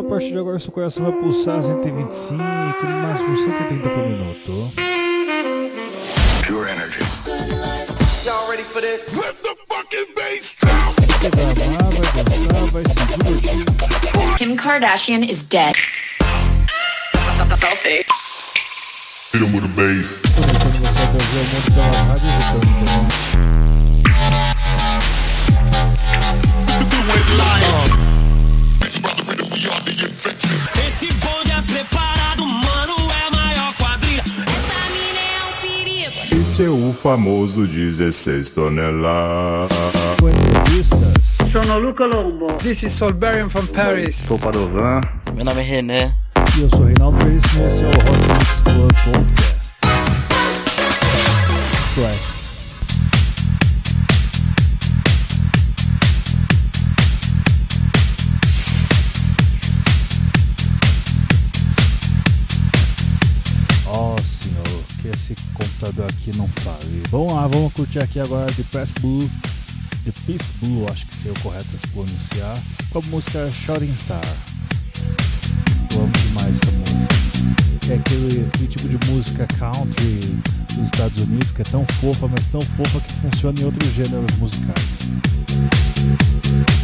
A partir de agora, seu coração vai pulsar 125, no máximo 130 por minuto. Pure energy. Y'all ready for this? Let the fucking bass drop. Vai amar, vai dançar, vai se divertir. Kim Kardashian is dead. Selfie. Hit 'em with a bass. Famoso 16 toneladas. Sono Luca Lombo. This is Solberian from Paris. Sou Padovan. Meu nome é René. e eu sou Reinaldo Veríssimo e esse é o curtir aqui agora The Press Blue, The Beast Blue, acho que seria o correto se pronunciar, com a música Shooting Star. Eu amo demais essa música. É aquele, aquele tipo de música country dos Estados Unidos que é tão fofa, mas tão fofa que funciona em outros gêneros musicais.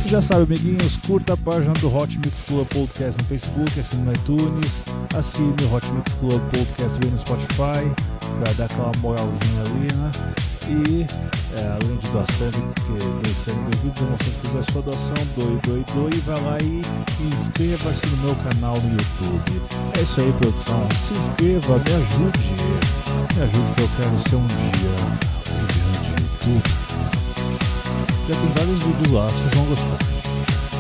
Você já sabe, amiguinhos, curta a página do Hot Mix Club Podcast no Facebook, assine no iTunes, assine o Hot Mix Club Podcast no Spotify, pra dar aquela moralzinha ali, né? E, é, além de doação de de- dois serem devidos, eu mostro que a sua doação, doe, doe, doe, vai lá e inscreva-se no meu canal no YouTube. É isso aí, produção. Se inscreva, me ajude. Me ajude que eu quero ser um dia um grande YouTube. Já tem vários vídeos lá, vocês vão gostar.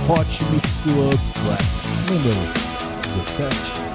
Hot Mix Club Classics, número 17.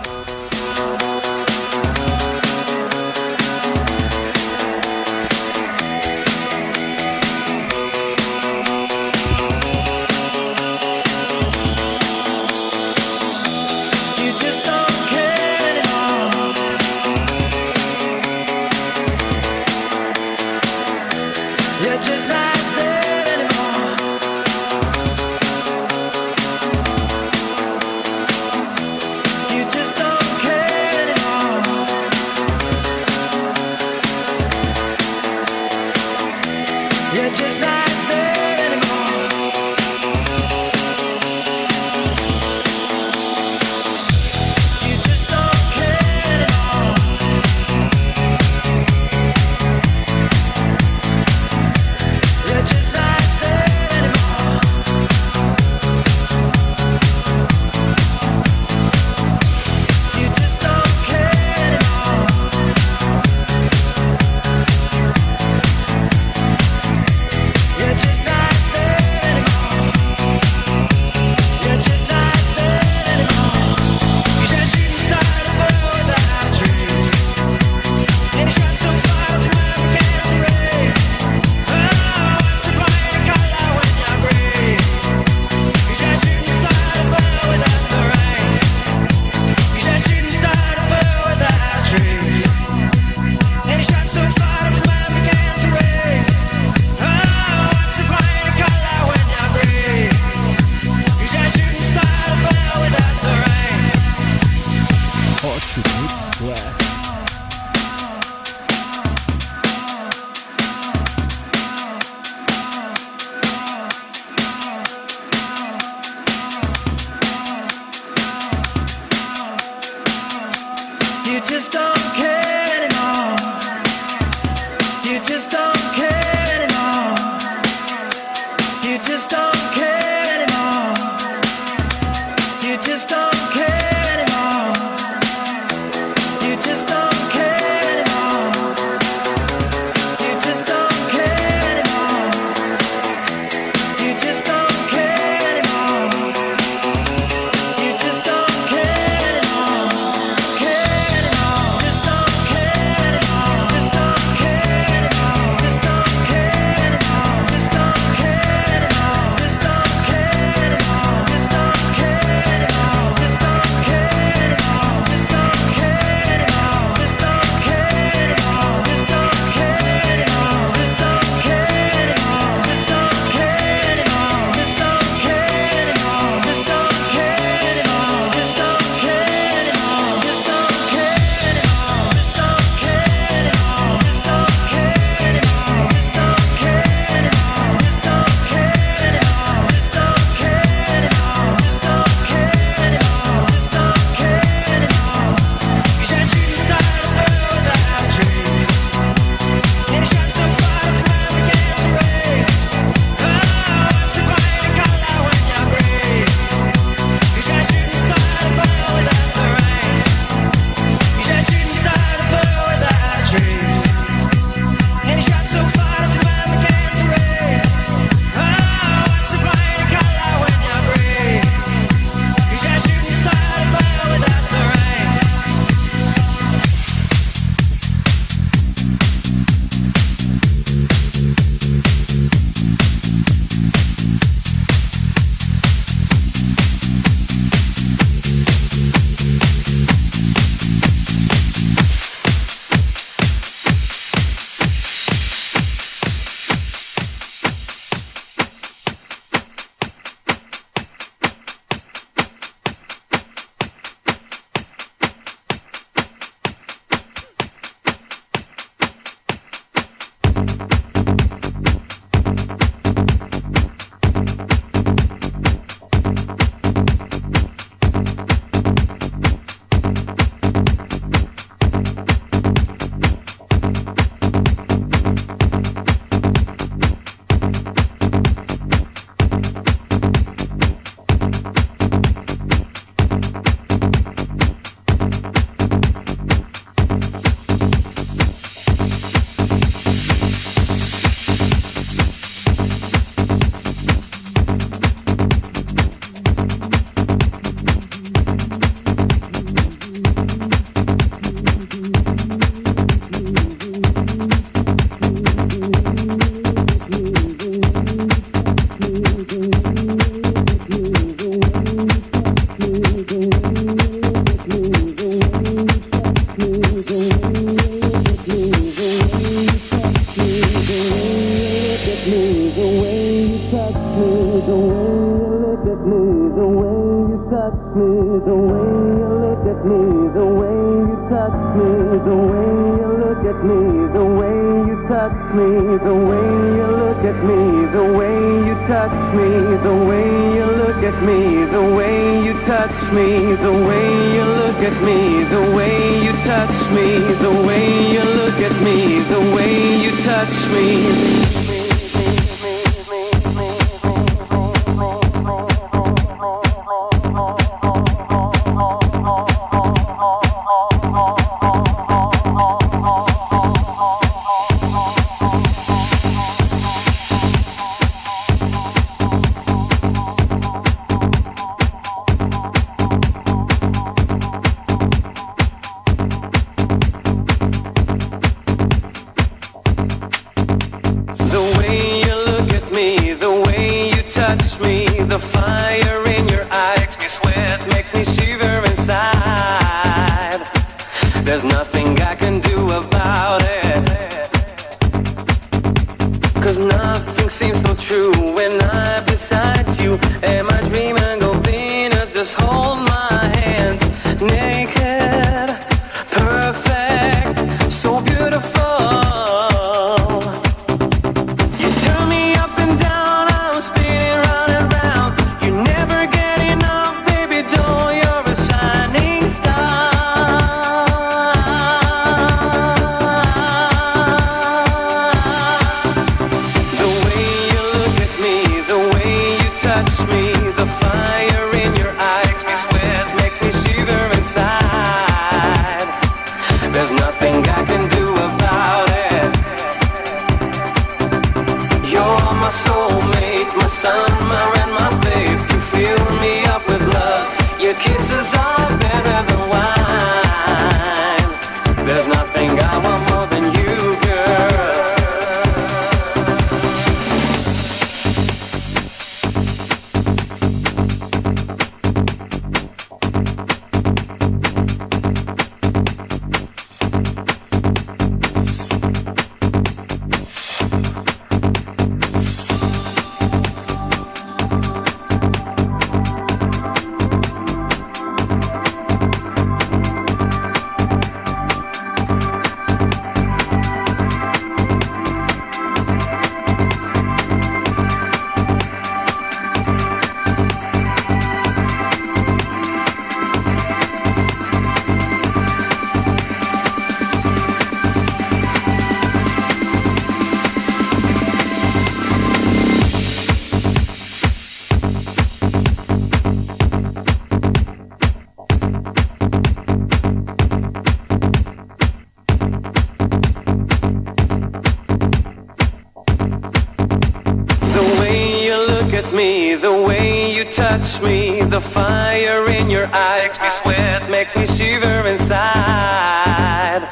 touch me, the fire in your eyes makes me sweat, makes me shiver inside.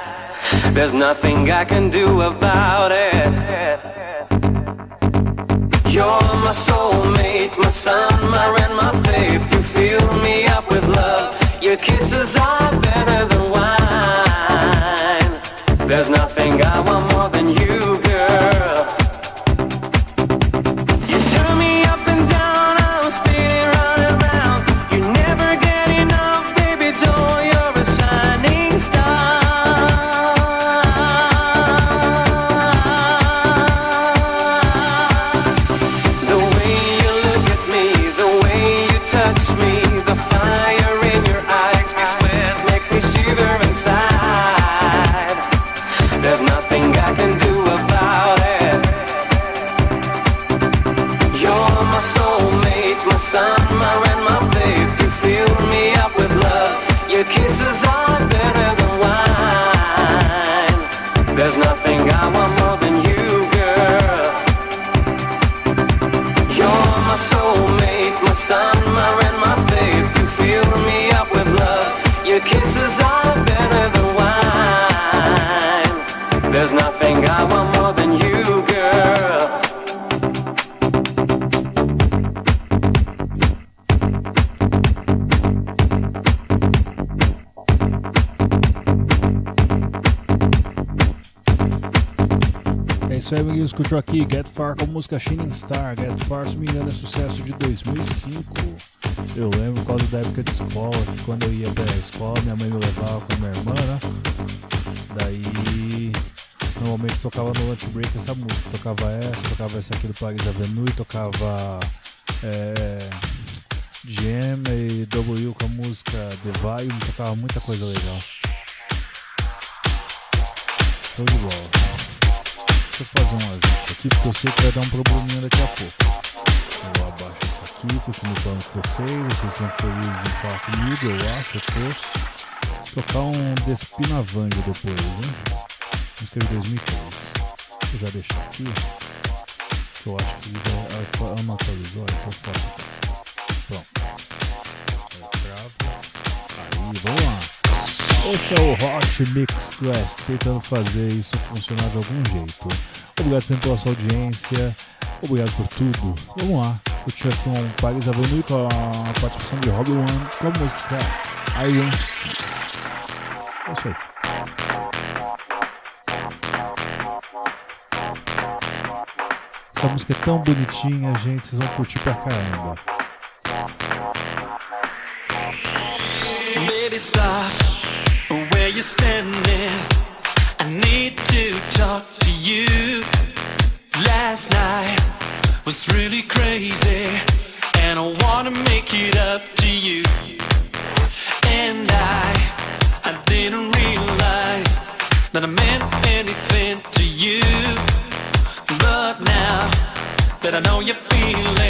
There's nothing I can do about it. You're my soulmate, my sun, my rain, my faith. You fill me up with love. Your kisses isso aí, amiguinhos. Escutou aqui Get Far com a música Shining Star. Get Far, se me engano, é sucesso de 2005. Eu lembro por causa da época de escola, que quando eu ia pra escola, minha mãe me levava com a minha irmã, né? Daí, normalmente tocava no lunch break essa música. Tocava essa, tocava essa aqui do Paris Avenue, tocava é, GM e W com a música Volume, tocava muita coisa legal. Show de bola. Eu fazer um ajuste aqui, porque eu sei que vai dar um probleminha daqui a pouco. Eu abaixo isso aqui, continuo falando com vocês, vocês estão felizes em falar comigo, eu acho, eu tô. Tocar um Despinavange depois, hein? Música de 2003. Eu já deixo aqui, que eu acho que já ah, não atualizou, então fica Pronto. Eu travo. Aí, vamos lá. Esse é o Hot Mix Classic, tentando fazer isso funcionar de algum jeito. Obrigado sempre pela sua audiência, obrigado por tudo. Vamos lá, curtir aqui um Paris Avenue com a participação de Robin One com a música Iron. É isso aí. Essa música é tão bonitinha, gente, vocês vão curtir pra caramba. Baby, you're standing. I need to talk to you. Last night was really crazy, and I wanna make it up to you. And I, I didn't realize that I meant anything to you. But now that I know you're feelings,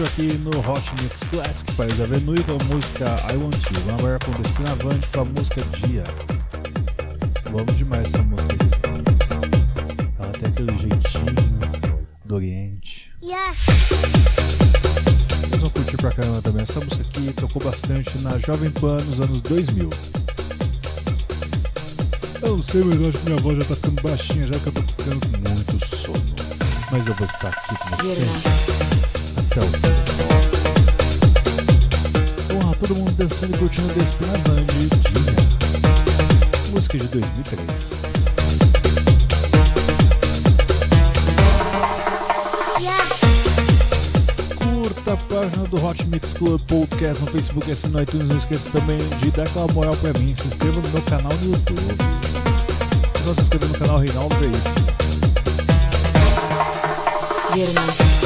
curtiu aqui no Hot Mix Classic País Avenue com a música I Want You. Vamos agora com Destino Avante com a música Dia. Vamos demais essa música aqui. Ela tem aquele jeitinho do Oriente. Yeah. Vocês vão curtir pra caramba também. Essa música aqui tocou bastante na Jovem Pan nos anos 2000. Eu não sei, mas eu acho que minha voz já tá ficando baixinha, já que eu tô ficando com muito sono. Mas eu vou estar aqui com vocês até o fim dessa hora. Vamos lá, todo mundo dançando e curtindo Despina Band Dia. Música de 2003. Curta a página do Hot Mix Club Podcast no Facebook, assina no iTunes. Não esqueça também de dar aquela moral pra mim. Se inscreva no meu canal no YouTube. Se não se inscrever no canal Reinaldo Veríssimo. Amiocini.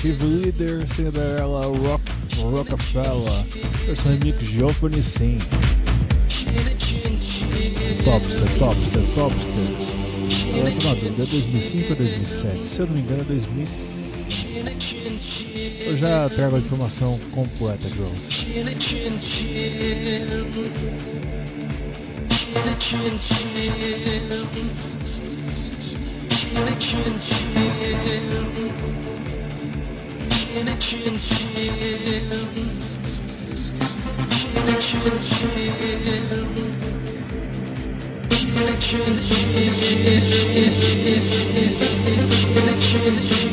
Chief Leader, Cinderella Rock, Rockefeller, versão remix de Open Sim. Topster, Topster, Topster. Eu entro na dúvida, é 2005 ou 2007? Se eu não me engano, é 2005. Eu já trago a informação completa de vocês. çil çil Çil çil çil Çil çil çil Çil çil çil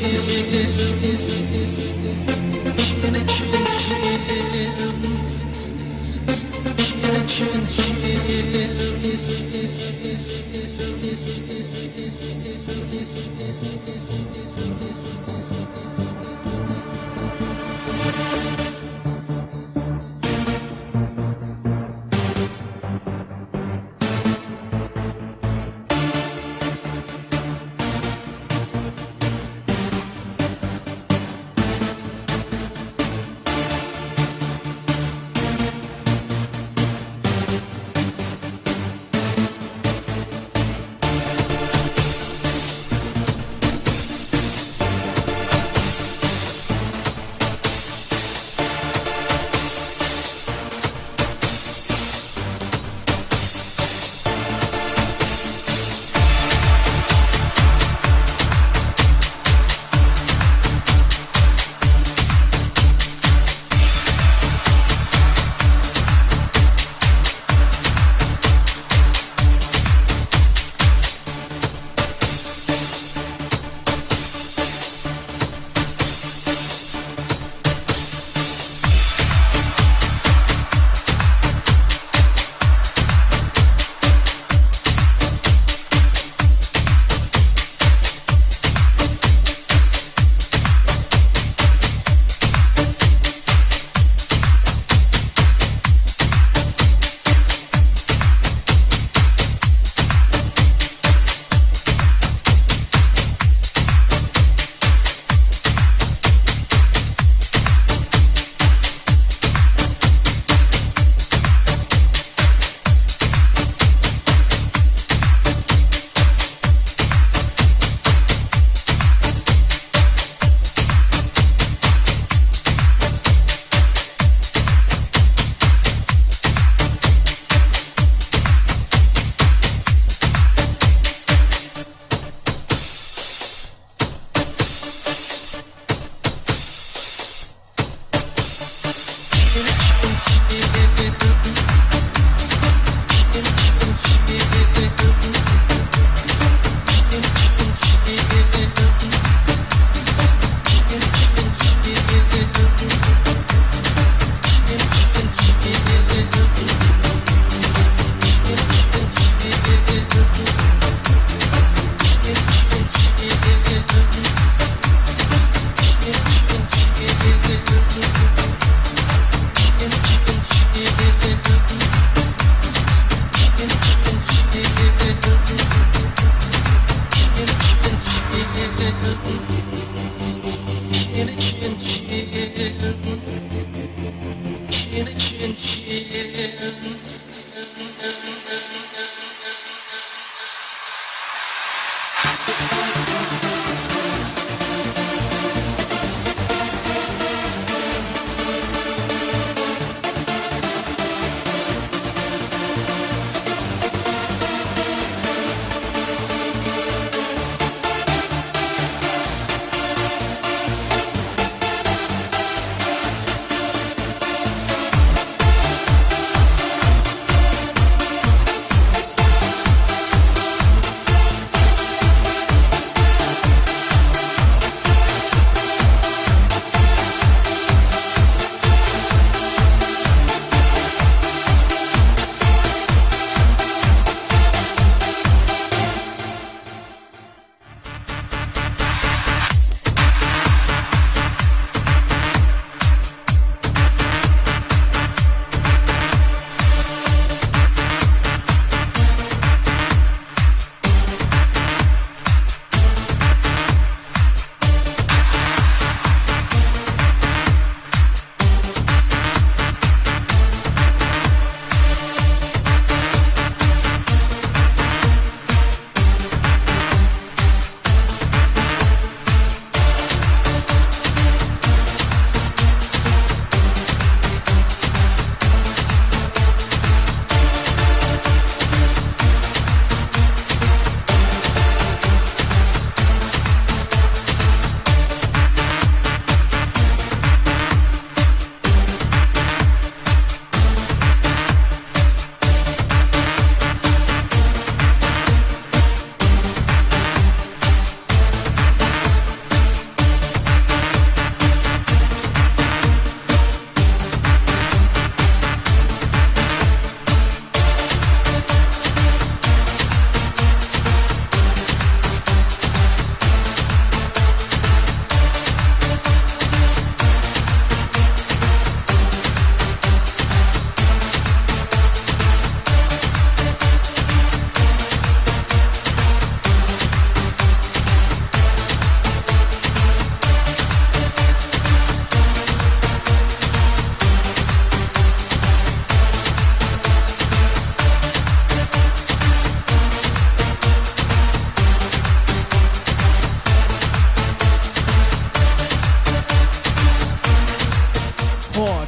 Çil çil çil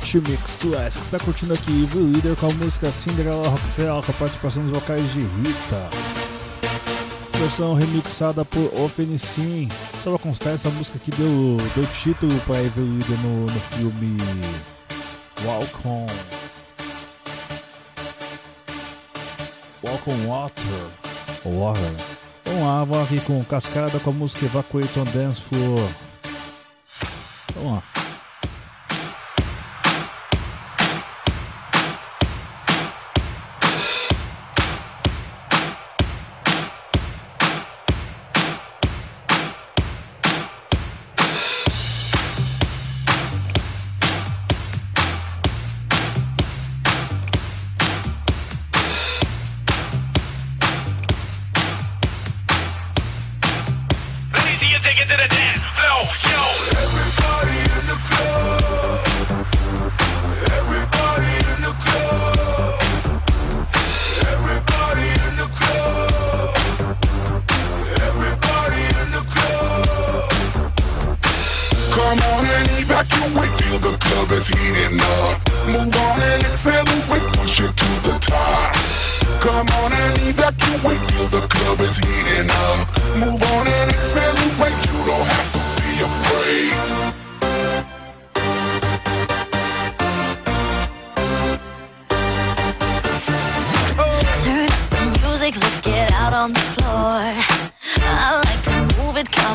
Hot Mix Classic. Você tá curtindo aqui Evil Leader com a música Cinderella Rockefeller com a participação dos vocais de Rita. Versão remixada por Ofenicin. Só pra constar, essa música aqui deu, deu título pra Evil Leader no, no filme. Walk on Water. Water. Vamos lá, vamos aqui com Cascada com a música Evacuate on Dance Floor. Vamos lá.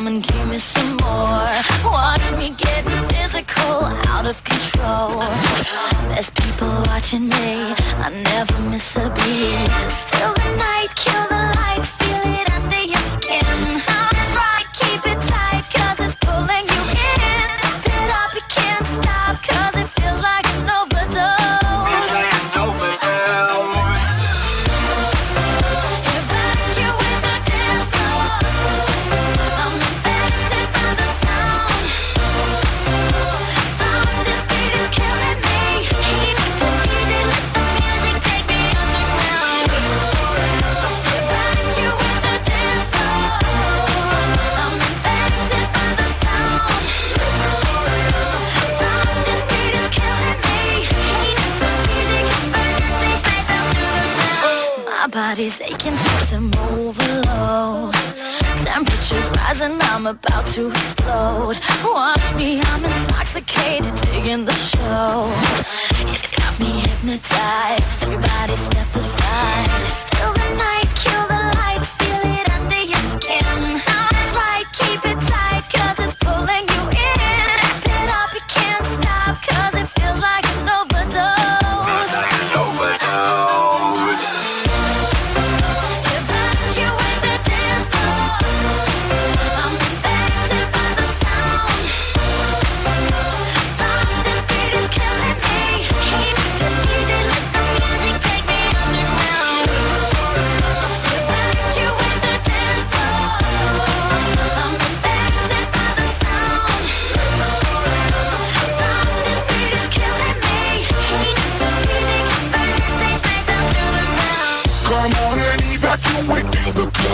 Come and give me some more. Watch me get physical, out of control. There's people watching me, I never miss a beat. Still the night, kill about to explode. Watch me, I'm intoxicated, digging the show. It's got me hypnotized. Everybody step aside.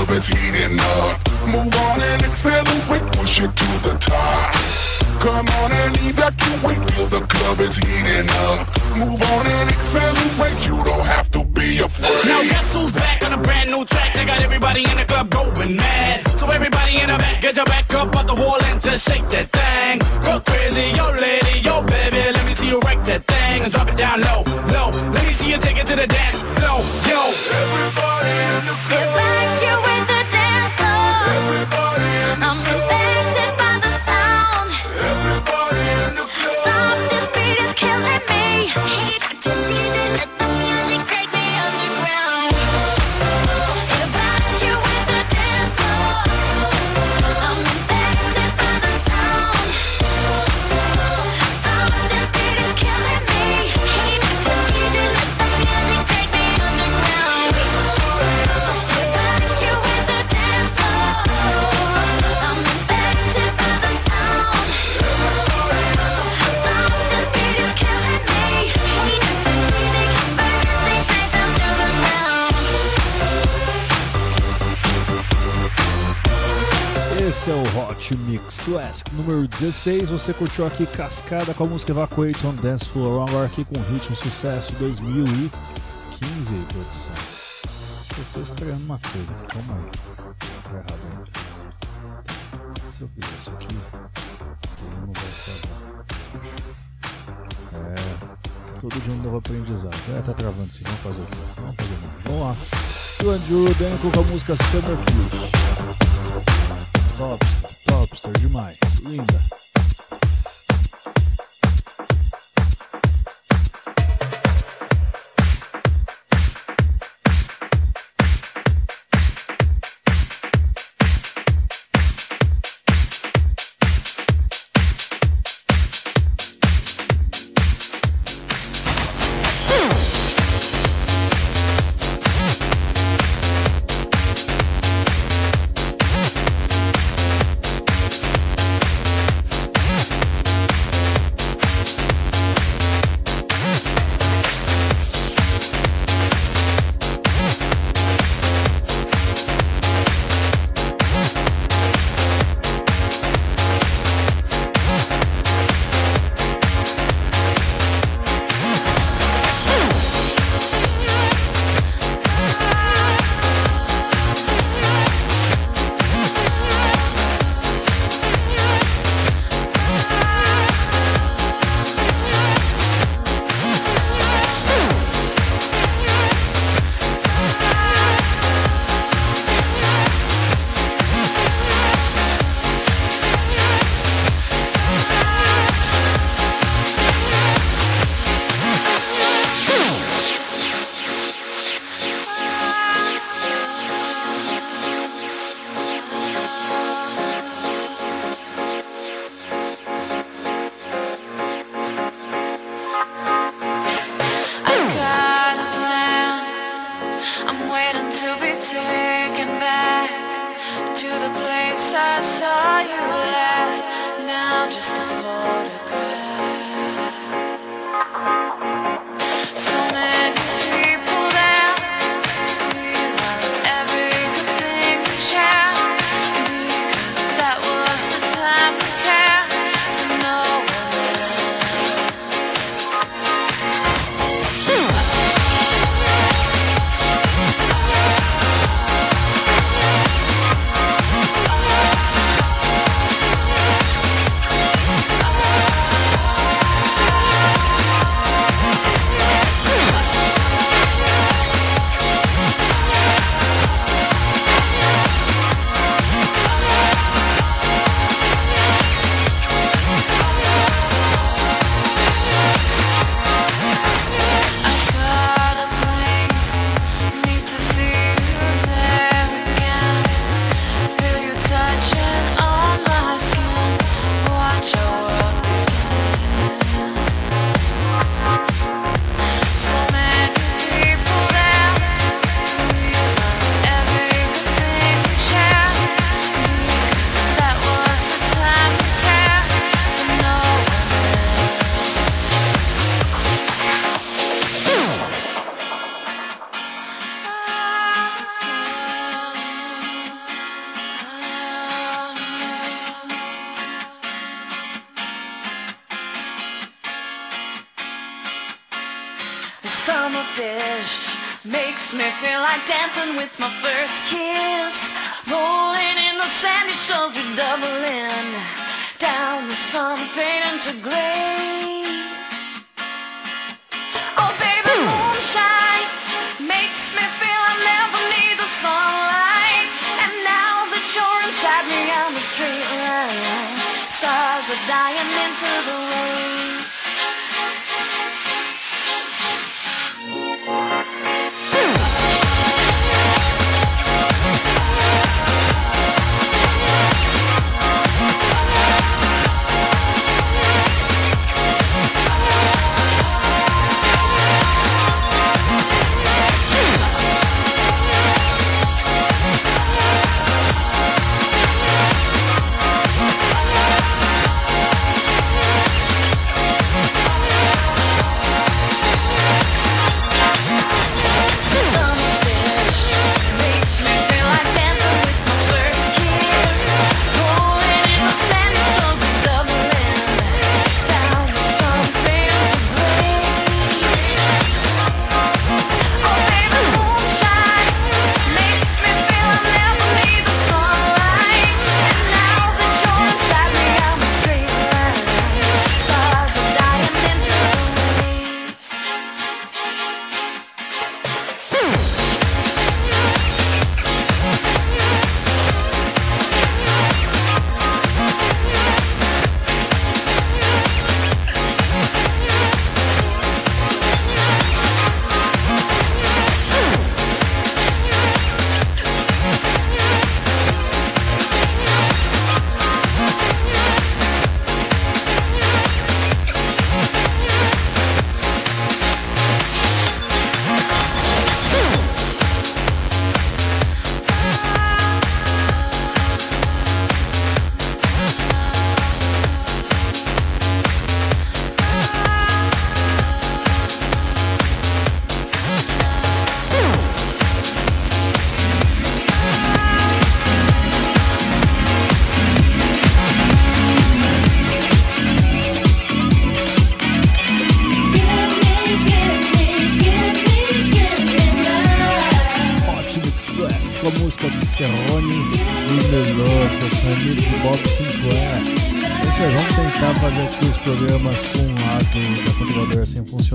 Club is heating up. Move on and accelerate, push it to the top. Come on and evacuate, feel the club is heating up. Move on and accelerate, you don't have to be afraid. Now guess who's back on a brand new track? They got everybody in the club going mad. So everybody in the back, get your back up off the wall and just shake that thing. Go crazy, yo lady, yo baby, let me see you work that thing and drop it down low, low. Let me see you take it to the dance floor, yo. Everybody in the club, Evacuate the dance floor. I'm infected by the Mix Classic número 16. Você curtiu aqui Cascada com a música Evacuate on Dance Floor. Agora aqui com ritmo sucesso 2015, produção. Eu tô estreando uma coisa aqui, calma aí. Tá errado ainda. Se eu fizer isso aqui, ele não vai travar. É, todo dia um novo aprendizado. É, tá travando sim, vamos fazer o quê? Vamos fazer mais. Vamos lá. Juanju Denko com a música Summerfield. Topster, topster demais. Linda. You last. Now just a photograph. Summer fish makes me feel like dancing with my first kiss. Rolling in the sandy shores, we double in. Down the sun fading to gray. Oh, baby, hmm. moonshine makes me feel I never need the sunlight. And now that you're inside me on the street line, stars are dying into the waves.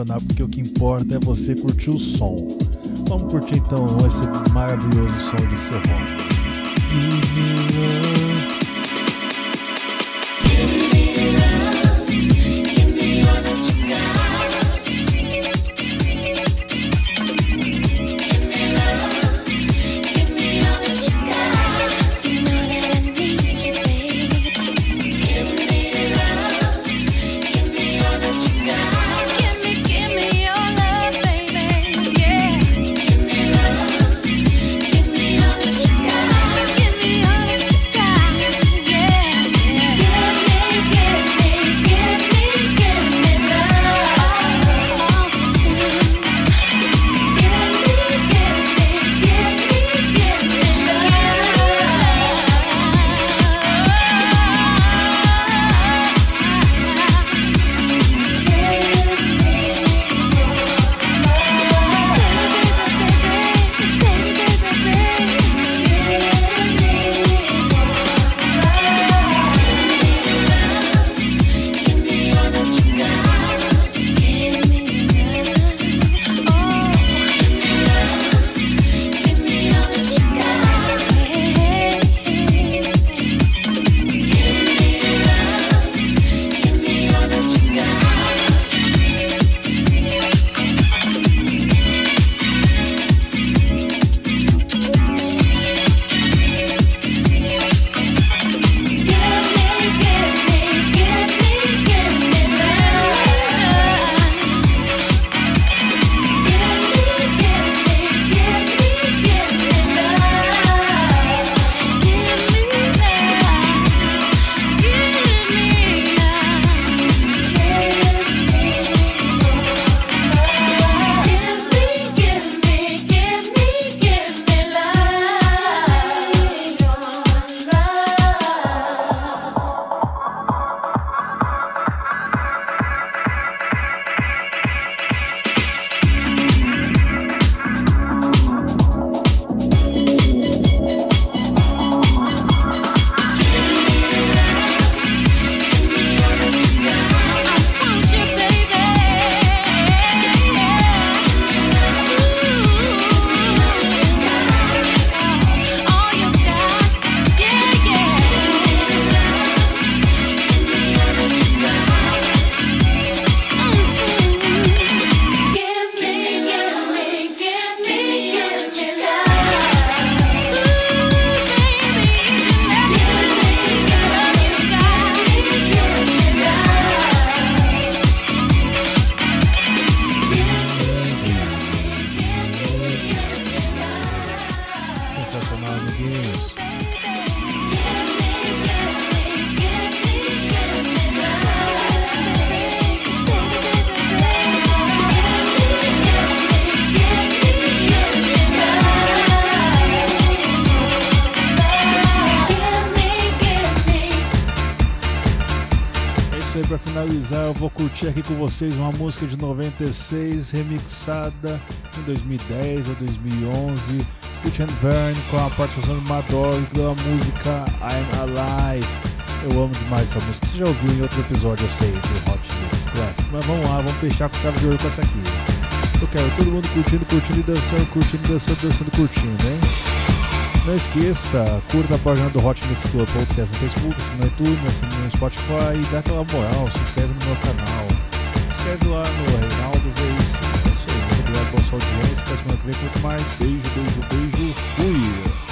Porque o que importa é você curtir o som. Vamos curtir então esse maravilhoso som de Cerrone. Aqui com vocês uma música de 96 remixada em 2010 ou 2011. Stitch and Vern com a participação do Madog da música I'm Alive. Eu amo demais essa música. Você já ouviu em outro episódio, eu sei, do Hot Mix Classic. Mas vamos lá, vamos fechar com chave de ouro com essa aqui. Eu quero todo mundo curtindo, curtindo e dançando, curtindo, dançando, dançando, curtindo, hein? Não esqueça, curta a página do Hot Mix Club Podcast no Facebook, assina no iTunes, assina no Spotify e dá aquela moral, se inscreve no meu canal época lá, no Reinaldo vez. É isso aí. Muito obrigado pela sua audiência. Até semana que vem. Muito mais. Beijo, beijo, beijo. Fui.